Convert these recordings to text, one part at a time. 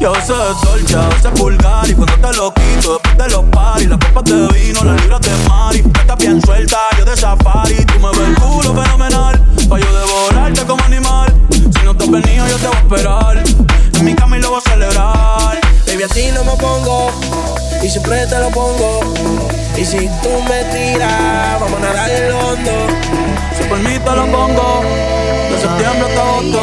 Yo sé dolce, a veces vulgar Y cuando te lo quito, después de los paris Las copas de vino, las libras de mari Estás bien suelta, yo de safari Tú me ves el culo fenomenal Pa' yo devorarte como animal Si no te has venido, yo te voy a esperar En mi cama y lo voy a celebrar Baby, a ti no me pongo y siempre te lo pongo. Y si tú me tiras, vamos a nadar el hondo. Si por mí te lo pongo De septiembre hasta agosto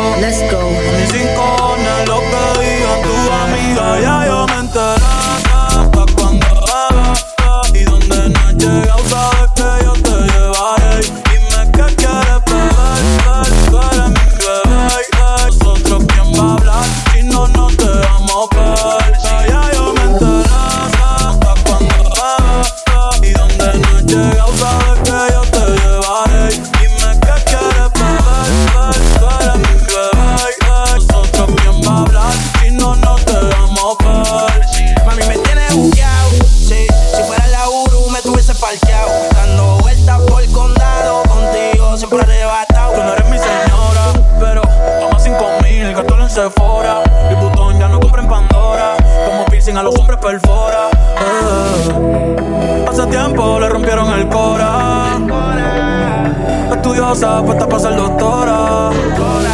Sephora. Mi botón ya no compra en Pandora. Como piercing a los hombres perfora. Eh. Hace tiempo le rompieron el cora. Estudiosa, puesta para ser doctora.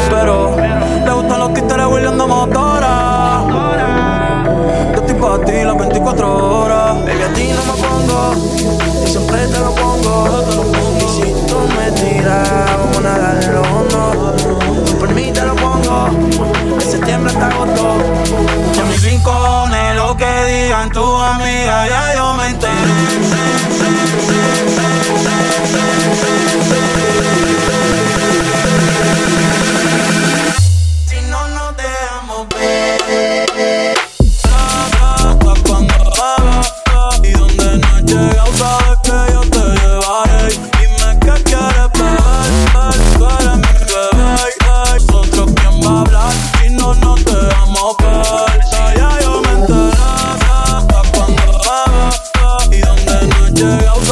Pero le gustan los títeres huirleando motora. que digan tus amigas, ya yo me enteré.